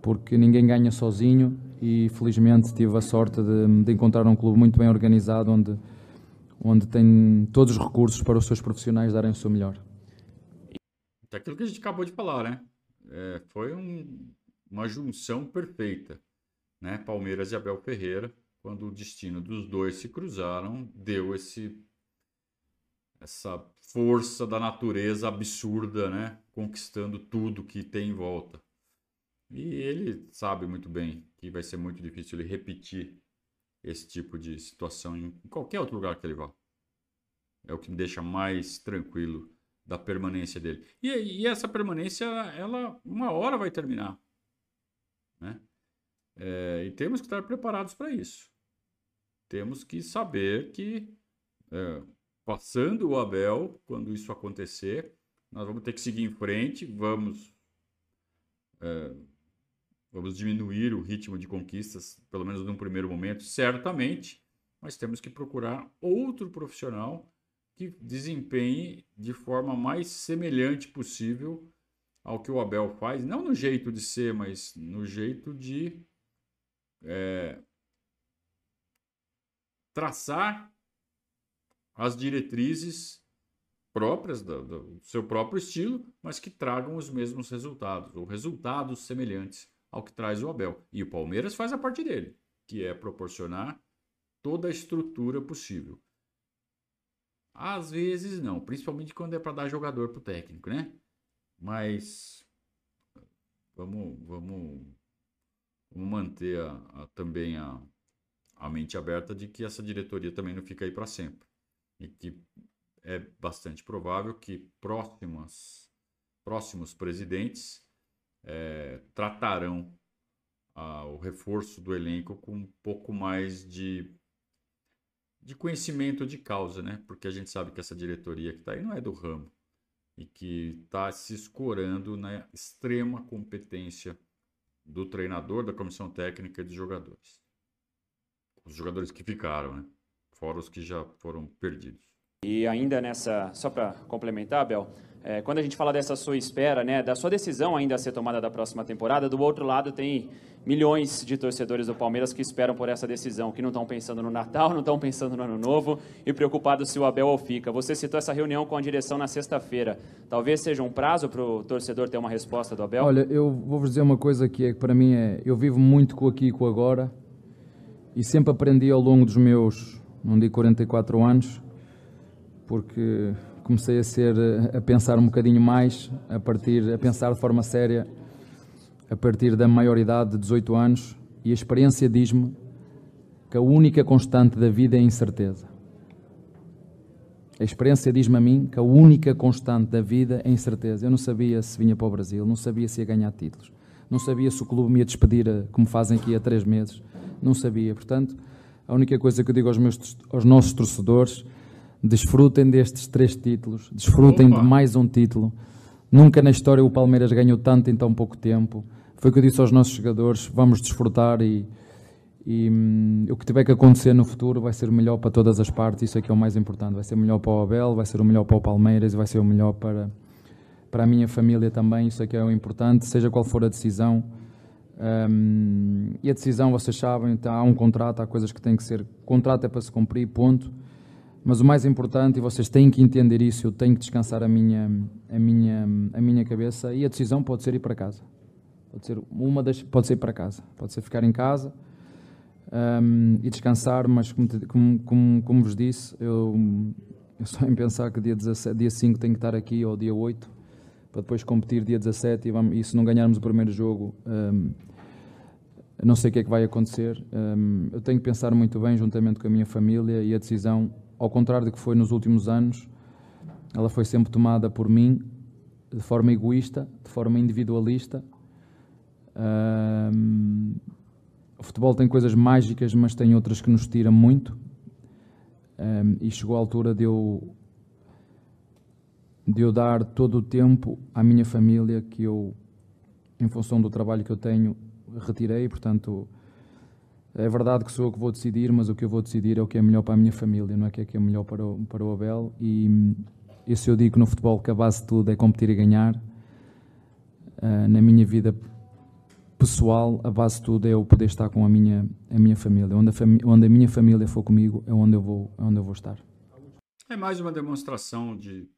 porque ninguém ganha sozinho e felizmente tive a sorte de, de, encontrar um clube muito bem organizado onde, onde tem todos os recursos para os seus profissionais darem o seu melhor.
Aquilo que a gente acabou de falar, né? É, foi um, uma junção perfeita, né? Palmeiras e Abel Ferreira, quando o destino dos dois se cruzaram, deu esse essa força da natureza absurda, né? Conquistando tudo que tem em volta. E ele sabe muito bem que vai ser muito difícil ele repetir esse tipo de situação em qualquer outro lugar que ele vá. É o que me deixa mais tranquilo da permanência dele. E, e essa permanência, ela uma hora vai terminar. Né? É, e temos que estar preparados para isso. Temos que saber que, é, passando o Abel, quando isso acontecer, nós vamos ter que seguir em frente, vamos, é, vamos diminuir o ritmo de conquistas, pelo menos num primeiro momento, certamente, mas temos que procurar outro profissional que desempenhe de forma mais semelhante possível ao que o Abel faz, não no jeito de ser, mas no jeito de é, traçar as diretrizes próprias do, do, seu próprio estilo, mas que tragam os mesmos resultados, ou resultados semelhantes ao que traz o Abel. E o Palmeiras faz a parte dele, que é proporcionar toda a estrutura possível. Às vezes não, principalmente quando é para dar jogador pro técnico, né? Mas vamos, vamos, vamos manter a, a, também a, a mente aberta de que essa diretoria também não fica aí para sempre. E que é bastante provável que próximas, próximos presidentes é, tratarão a, o reforço do elenco com um pouco mais de de conhecimento de causa, né? Porque a gente sabe que essa diretoria que está aí não é do ramo e que está se escorando na extrema competência do treinador, da comissão técnica e dos jogadores. Os jogadores que ficaram, né? Fora os que já foram perdidos.
E ainda nessa, só para complementar, Bel, é, quando a gente fala dessa sua espera, né, da sua decisão ainda a ser tomada da próxima temporada, do outro lado tem milhões de torcedores do Palmeiras que esperam por essa decisão, que não estão pensando no Natal, não estão pensando no Ano Novo e preocupados se o Abel ou fica. Você citou essa reunião com a direção na sexta-feira. Talvez seja um prazo para o torcedor ter uma resposta do Abel?
Olha, eu vou-vos dizer uma coisa que é que para mim é, eu vivo muito com aqui e com agora e sempre aprendi ao longo dos meus, não digo 44 anos, porque comecei a ser a pensar um bocadinho mais, a partir a pensar de forma séria a partir da maioridade de 18 anos e a experiência diz-me que a única constante da vida é a incerteza. A experiência diz-me a mim que a única constante da vida é a incerteza. Eu não sabia se vinha para o Brasil, não sabia se ia ganhar títulos, não sabia se o clube me ia despedir, como fazem aqui há três meses, não sabia. Portanto, a única coisa que eu digo aos, meus, aos nossos torcedores Desfrutem destes três títulos, desfrutem Opa. de mais um título. Nunca na história o Palmeiras ganhou tanto em tão pouco tempo. Foi o que eu disse aos nossos jogadores: vamos desfrutar e, e hum, o que tiver que acontecer no futuro vai ser o melhor para todas as partes. Isso é que é o mais importante. Vai ser o melhor para o Abel, vai ser o melhor para o Palmeiras e vai ser o melhor para, para a minha família também. Isso é que é o importante, seja qual for a decisão. Um, e a decisão, vocês sabem, tá, há um contrato, há coisas que têm que ser. Contrato é para se cumprir, ponto. Mas o mais importante, e vocês têm que entender isso, eu tenho que descansar a minha, a minha, a minha cabeça, e a decisão pode ser ir para casa. Pode ser uma das, pode ser ir para casa, pode ser ficar em casa um, e descansar, mas como, como, como, como vos disse, eu, eu só em pensar que dia, 17, dia 5 tenho que estar aqui, ou dia 8, para depois competir dia 17, e, vamos, e se não ganharmos o primeiro jogo, um, não sei o que é que vai acontecer. Um, eu tenho que pensar muito bem, juntamente com a minha família, e a decisão ao contrário do que foi nos últimos anos, ela foi sempre tomada por mim de forma egoísta, de forma individualista. Um, o futebol tem coisas mágicas, mas tem outras que nos tiram muito. Um, e chegou a altura de eu, de eu dar todo o tempo à minha família que eu, em função do trabalho que eu tenho, retirei. Portanto, é verdade que sou eu que vou decidir, mas o que eu vou decidir é o que é melhor para a minha família, não é que é, que é melhor para o, para o Abel. E, e se eu digo no futebol que a base de tudo é competir e ganhar, uh, na minha vida pessoal, a base de tudo é eu poder estar com a minha, a minha família. Onde a, fami onde a minha família for comigo é onde eu vou, é onde eu vou estar.
É mais uma demonstração de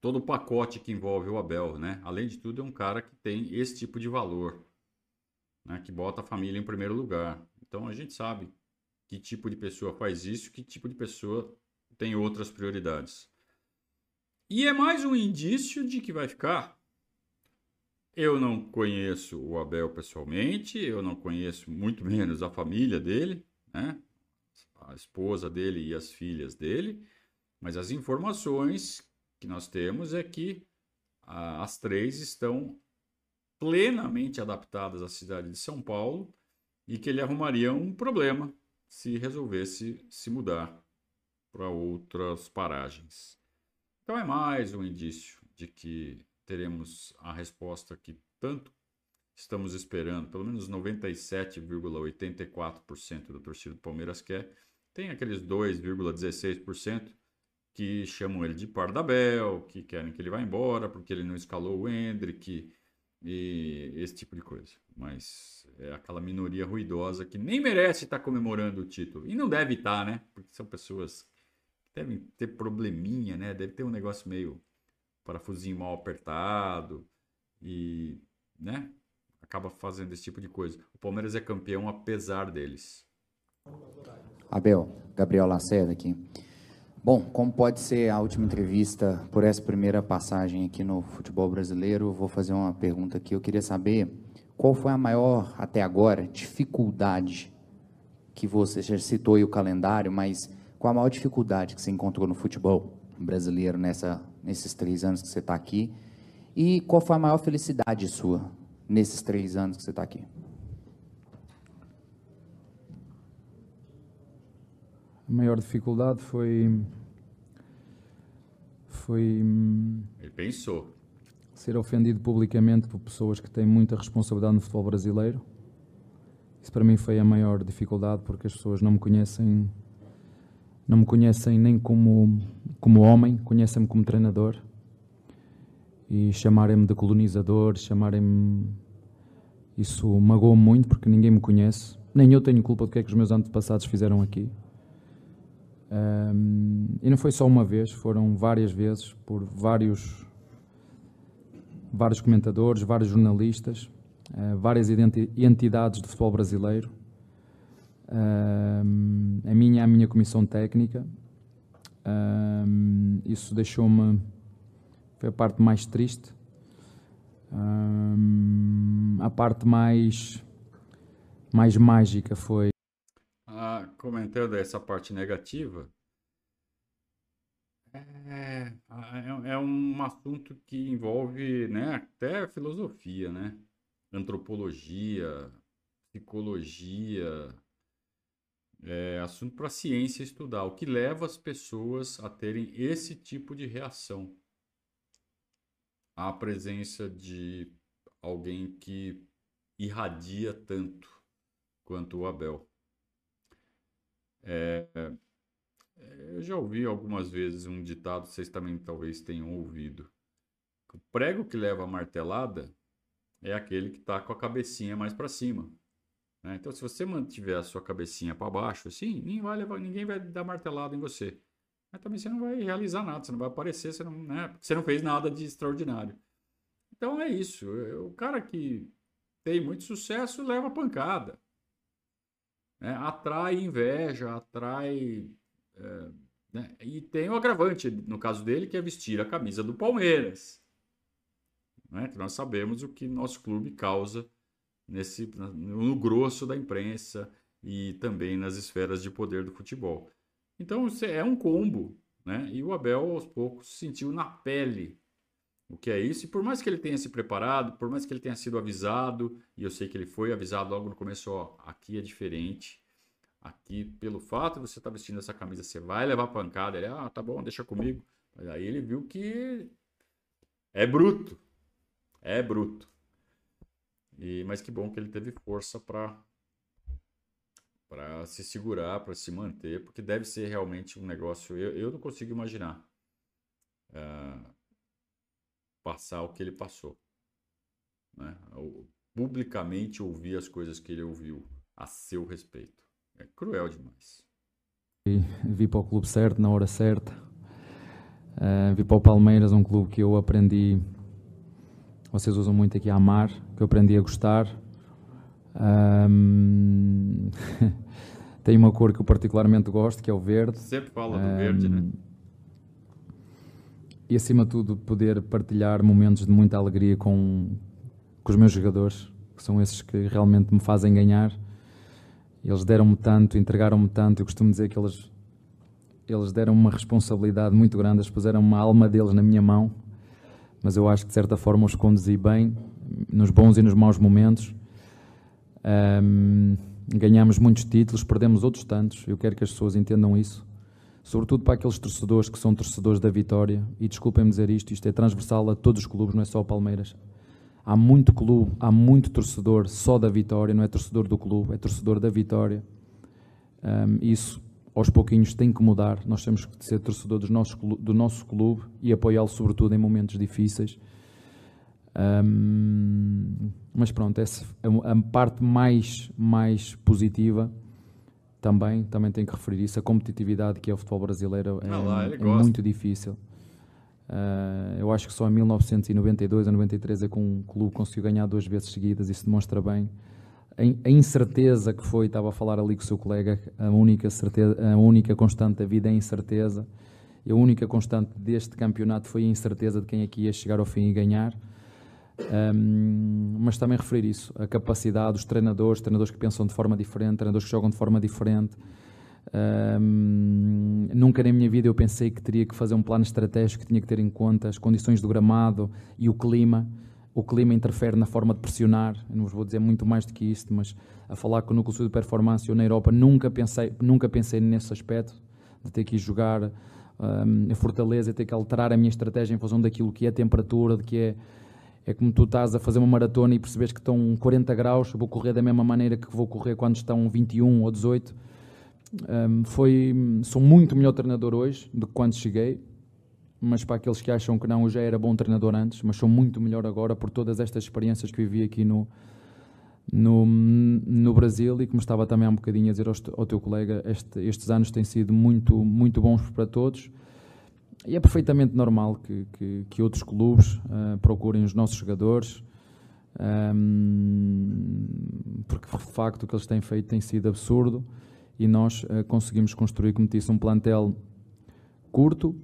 todo o pacote que envolve o Abel, né? Além de tudo, é um cara que tem esse tipo de valor, né? que bota a família em primeiro lugar. Então a gente sabe que tipo de pessoa faz isso, que tipo de pessoa tem outras prioridades. E é mais um indício de que vai ficar. Eu não conheço o Abel pessoalmente, eu não conheço muito menos a família dele, né? a esposa dele e as filhas dele, mas as informações que nós temos é que ah, as três estão plenamente adaptadas à cidade de São Paulo e que ele arrumaria um problema se resolvesse se mudar para outras paragens. Então é mais um indício de que teremos a resposta que tanto estamos esperando, pelo menos 97,84% da torcida do Palmeiras quer. Tem aqueles 2,16% que chamam ele de Pardabel, que querem que ele vá embora porque ele não escalou o Hendrick e esse tipo de coisa. Mas é aquela minoria ruidosa que nem merece estar comemorando o título. E não deve estar, né? Porque são pessoas que devem ter probleminha, né? Deve ter um negócio meio parafusinho mal apertado e, né? Acaba fazendo esse tipo de coisa. O Palmeiras é campeão apesar deles.
Abel, Gabriel Lacerda aqui. Bom, como pode ser a última entrevista por essa primeira passagem aqui no futebol brasileiro, vou fazer uma pergunta aqui. Eu queria saber qual foi a maior, até agora, dificuldade que você já citou aí o calendário, mas qual a maior dificuldade que você encontrou no futebol brasileiro nessa, nesses três anos que você está aqui? E qual foi a maior felicidade sua nesses três anos que você está aqui?
A maior dificuldade foi. Foi.
Ele pensou.
Ser ofendido publicamente por pessoas que têm muita responsabilidade no futebol brasileiro. Isso para mim foi a maior dificuldade porque as pessoas não me conhecem. Não me conhecem nem como, como homem, conhecem-me como treinador. E chamarem-me de colonizador, chamarem-me. Isso magoou-me muito porque ninguém me conhece. Nem eu tenho culpa do que é que os meus antepassados fizeram aqui. Um, e não foi só uma vez, foram várias vezes por vários, vários comentadores, vários jornalistas, uh, várias entidades de futebol brasileiro. A minha a minha comissão técnica. Um, isso deixou-me. Foi a parte mais triste. a parte mais, mais mágica foi
comentando essa parte negativa, é, é, é um assunto que envolve né, até filosofia, né? antropologia, psicologia, é assunto para a ciência estudar, o que leva as pessoas a terem esse tipo de reação à presença de alguém que irradia tanto quanto o Abel. É, eu já ouvi algumas vezes um ditado, vocês também talvez tenham ouvido. O prego que leva a martelada é aquele que está com a cabecinha mais para cima. Né? Então, se você mantiver a sua cabecinha para baixo, assim, ninguém vai, levar, ninguém vai dar martelada em você. Mas também você não vai realizar nada, você não vai aparecer, você não, né? você não fez nada de extraordinário. Então é isso. O cara que tem muito sucesso leva pancada né, atrai inveja, atrai. É, né, e tem o agravante, no caso dele, que é vestir a camisa do Palmeiras. Né, que nós sabemos o que nosso clube causa nesse, no grosso da imprensa e também nas esferas de poder do futebol. Então é um combo, né? E o Abel aos poucos sentiu na pele o que é isso. E por mais que ele tenha se preparado, por mais que ele tenha sido avisado, e eu sei que ele foi avisado logo no começo, ó, aqui é diferente. Aqui, pelo fato de você estar tá vestindo essa camisa, você vai levar pancada. Ele, ah, tá bom, deixa comigo. Mas aí ele viu que é bruto. É bruto. E, mas que bom que ele teve força para para se segurar, para se manter, porque deve ser realmente um negócio. Eu, eu não consigo imaginar. Uh, passar o que ele passou. Né? Publicamente ouvir as coisas que ele ouviu a seu respeito. É cruel demais.
Vi para o clube certo, na hora certa. Uh, vi para o Palmeiras, um clube que eu aprendi, vocês usam muito aqui a amar, que eu aprendi a gostar. Um, tem uma cor que eu particularmente gosto, que é o verde.
Sempre fala do um, verde, né?
E acima de tudo poder partilhar momentos de muita alegria com, com os meus jogadores, que são esses que realmente me fazem ganhar. Eles deram-me tanto, entregaram-me tanto. Eu costumo dizer que eles, eles deram uma responsabilidade muito grande, eles puseram uma alma deles na minha mão, mas eu acho que de certa forma os conduzi bem, nos bons e nos maus momentos. Um, ganhamos muitos títulos, perdemos outros tantos. Eu quero que as pessoas entendam isso sobretudo para aqueles torcedores que são torcedores da vitória, e desculpem-me dizer isto, isto é transversal a todos os clubes, não é só o Palmeiras. Há muito clube, há muito torcedor só da vitória, não é torcedor do clube, é torcedor da vitória. Um, isso, aos pouquinhos, tem que mudar. Nós temos que ser torcedor do nosso, do nosso clube e apoiá-lo, sobretudo, em momentos difíceis. Um, mas pronto, essa é a parte mais, mais positiva também, também tenho que referir isso, a competitividade que é o futebol brasileiro é, lá, é muito difícil. Uh, eu acho que só em 1992 ou 93 é que um clube conseguiu ganhar duas vezes seguidas, isso demonstra bem a, incerteza que foi, estava a falar ali com o seu colega, a única, certeza, a única constante da vida é a incerteza, e a única constante deste campeonato foi a incerteza de quem aqui ia chegar ao fim e ganhar. Um, mas também referir isso, a capacidade dos treinadores, treinadores que pensam de forma diferente, treinadores que jogam de forma diferente. Um, nunca na minha vida eu pensei que teria que fazer um plano estratégico que tinha que ter em conta as condições do gramado e o clima. O clima interfere na forma de pressionar. Eu não vos vou dizer muito mais do que isto, mas a falar com o núcleo de performance eu na Europa nunca pensei, nunca pensei nesse aspecto de ter que ir jogar um, a Fortaleza, ter que alterar a minha estratégia em função daquilo que é a temperatura, de que é é como tu estás a fazer uma maratona e percebes que estão 40 graus, vou correr da mesma maneira que vou correr quando estão 21 ou 18. Um, foi, sou muito melhor treinador hoje do que quando cheguei, mas para aqueles que acham que não, eu já era bom treinador antes, mas sou muito melhor agora por todas estas experiências que vivi aqui no, no, no Brasil e como estava também há um bocadinho a dizer ao, ao teu colega, este, estes anos têm sido muito, muito bons para todos e é perfeitamente normal que, que, que outros clubes uh, procurem os nossos jogadores, um, ehm, porque de facto o que eles têm feito tem sido absurdo e nós uh, conseguimos construir, como disse, um plantel curto,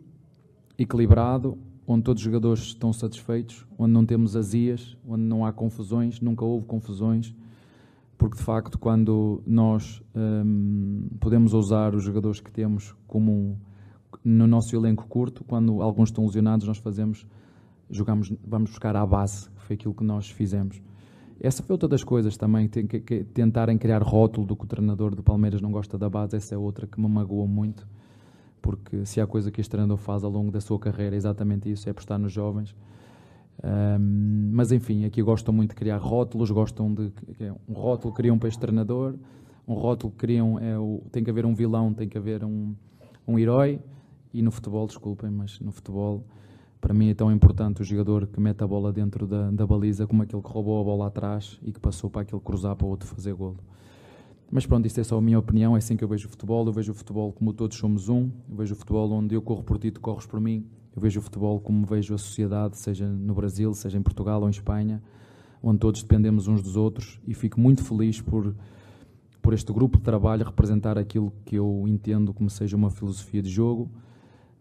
equilibrado, onde todos os jogadores estão satisfeitos, onde não temos azias, onde não há confusões, nunca houve confusões, porque de facto quando nós um, ehm, podemos usar os jogadores que temos como no nosso elenco curto, quando alguns estão lesionados, nós fazemos, jogamos, vamos buscar à base, foi aquilo que nós fizemos. Essa foi outra das coisas também, que, que, tentarem criar rótulo do que o treinador do Palmeiras não gosta da base, essa é outra que me magoa muito, porque se há coisa que este treinador faz ao longo da sua carreira é exatamente isso, é apostar nos jovens. Um, mas enfim, aqui gostam muito de criar rótulos, gostam de é um rótulo criam para este treinador, um rótulo criam é o, tem que haver um vilão, tem que haver um, um herói, e no futebol, desculpem, mas no futebol, para mim é tão importante o jogador que mete a bola dentro da, da baliza como aquele que roubou a bola atrás e que passou para aquele cruzar para o outro fazer golo. Mas pronto, isto é só a minha opinião, é assim que eu vejo o futebol. Eu vejo o futebol como todos somos um, eu vejo o futebol onde eu corro por ti, tu corres por mim. Eu vejo o futebol como vejo a sociedade, seja no Brasil, seja em Portugal ou em Espanha, onde todos dependemos uns dos outros e fico muito feliz por, por este grupo de trabalho representar aquilo que eu entendo como seja uma filosofia de jogo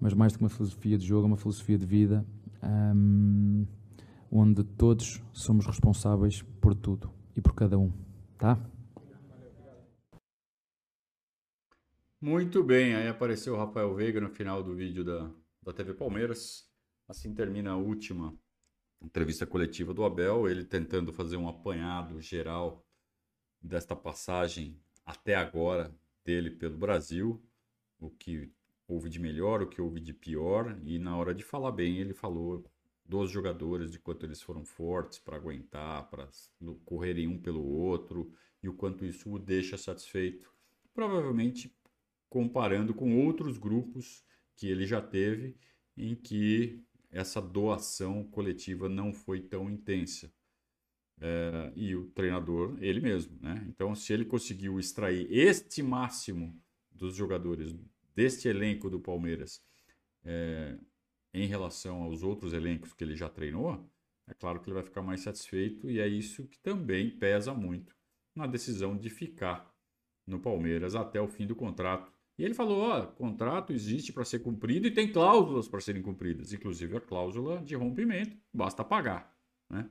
mas mais do que uma filosofia de jogo, é uma filosofia de vida, um, onde todos somos responsáveis por tudo e por cada um, tá?
Muito bem, aí apareceu o Rafael Veiga no final do vídeo da, da TV Palmeiras. Assim termina a última entrevista coletiva do Abel, ele tentando fazer um apanhado geral desta passagem até agora dele pelo Brasil, o que houve de melhor, o que houve de pior, e na hora de falar bem, ele falou dos jogadores, de quanto eles foram fortes para aguentar, para correrem um pelo outro, e o quanto isso o deixa satisfeito. Provavelmente comparando com outros grupos que ele já teve, em que essa doação coletiva não foi tão intensa. É, e o treinador, ele mesmo. Né? Então, se ele conseguiu extrair este máximo dos jogadores deste elenco do Palmeiras é, em relação aos outros elencos que ele já treinou, é claro que ele vai ficar mais satisfeito e é isso que também pesa muito na decisão de ficar no Palmeiras até o fim do contrato E ele falou: ó, contrato existe para ser cumprido e tem cláusulas para serem cumpridas, inclusive a cláusula de rompimento, basta pagar. Né?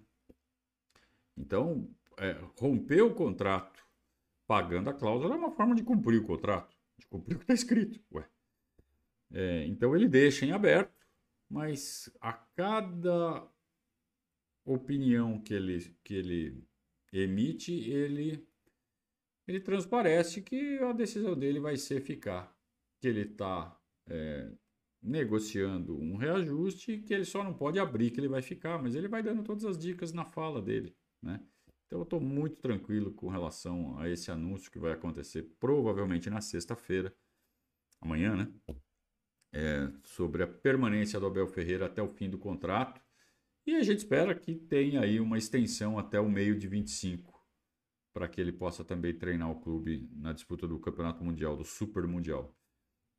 Então, é, romper o contrato pagando a cláusula é uma forma de cumprir o contrato, de cumprir o que está escrito. Ué. É, então ele deixa em aberto, mas a cada opinião que ele, que ele emite, ele, ele transparece que a decisão dele vai ser ficar, que ele está é, negociando um reajuste, que ele só não pode abrir, que ele vai ficar, mas ele vai dando todas as dicas na fala dele, né? Então eu estou muito tranquilo com relação a esse anúncio que vai acontecer provavelmente na sexta-feira, amanhã, né? É, sobre a permanência do Abel Ferreira até o fim do contrato. E a gente espera que tenha aí uma extensão até o meio de 25, para que ele possa também treinar o clube na disputa do Campeonato Mundial, do Super Mundial.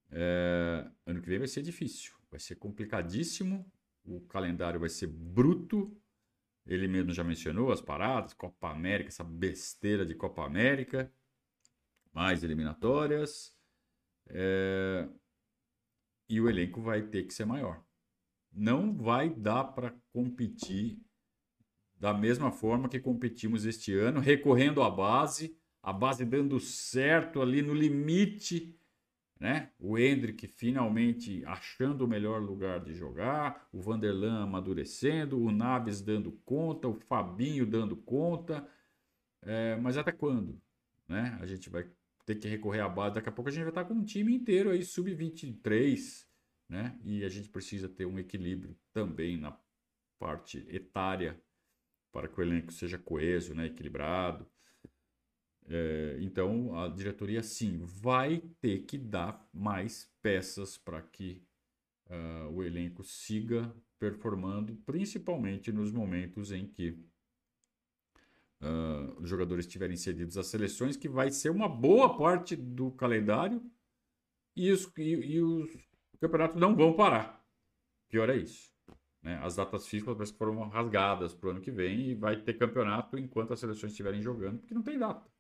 É, ano que vem vai ser difícil, vai ser complicadíssimo, o calendário vai ser bruto ele mesmo já mencionou as paradas, Copa América, essa besteira de Copa América, mais eliminatórias. É... E o elenco vai ter que ser maior. Não vai dar para competir da mesma forma que competimos este ano, recorrendo à base, a base dando certo ali no limite né? O Hendrick finalmente achando o melhor lugar de jogar, o Vanderlan amadurecendo, o Naves dando conta, o Fabinho dando conta. É, mas até quando? Né? A gente vai ter que recorrer à base. Daqui a pouco a gente vai estar com um time inteiro aí, sub-23, né? E a gente precisa ter um equilíbrio também na parte etária para que o elenco seja coeso, né? equilibrado. É, então, a diretoria, sim, vai ter que dar mais peças para que uh, o elenco siga performando, principalmente nos momentos em que uh, os jogadores estiverem cedidos às seleções, que vai ser uma boa parte do calendário e os, e, e os campeonatos não vão parar. Pior é isso. Né? As datas físicas foram rasgadas para o ano que vem e vai ter campeonato enquanto as seleções estiverem jogando, porque não tem data.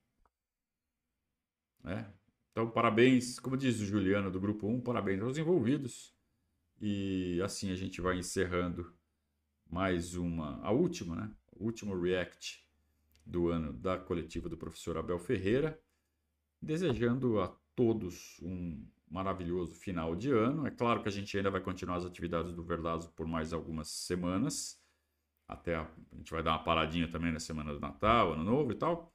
Né? Então, parabéns, como diz o Juliano do Grupo 1, parabéns aos envolvidos. E assim a gente vai encerrando mais uma, a última, né? O último react do ano da coletiva do professor Abel Ferreira. Desejando a todos um maravilhoso final de ano. É claro que a gente ainda vai continuar as atividades do Verdazo por mais algumas semanas. Até a, a gente vai dar uma paradinha também na semana do Natal, Ano Novo e tal.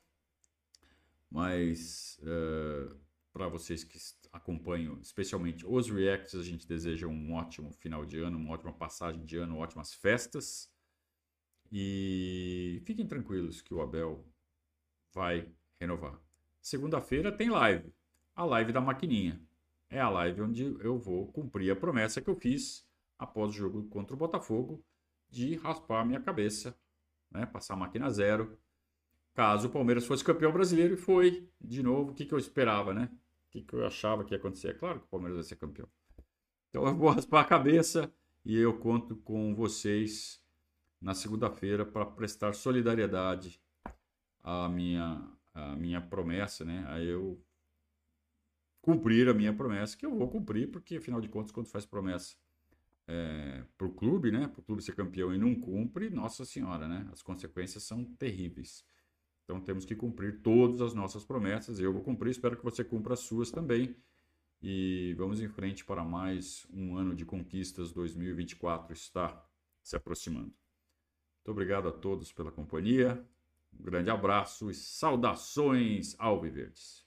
Mas uh, eh, para vocês que acompanham, especialmente os reacts, a gente deseja um ótimo final de ano, uma ótima passagem de ano, ótimas festas. E fiquem tranquilos que o Abel vai renovar. Segunda-feira tem live, a live da maquininha. É a live onde eu vou cumprir a promessa que eu fiz após o jogo contra o Botafogo de raspar a minha cabeça, né? passar a máquina zero caso o Palmeiras fosse campeão brasileiro e foi, de novo, o que, que eu esperava, né? O que, que eu achava que ia acontecer? É claro que o Palmeiras vai ser campeão. Então eu vou raspar a cabeça e eu conto com vocês na segunda-feira para prestar solidariedade à minha, à minha promessa, né? A eu cumprir a minha promessa, que eu vou cumprir, porque afinal de contas, quando faz promessa é, para o clube, né? Para o clube ser campeão e não cumpre, nossa senhora, né? As consequências são terríveis. Então temos que cumprir todas as nossas promessas. Eu vou cumprir, espero que você cumpra as suas também. E vamos em frente para mais um ano de conquistas. 2024 está se aproximando. Muito obrigado a todos pela companhia. Um grande abraço e saudações alviverdes.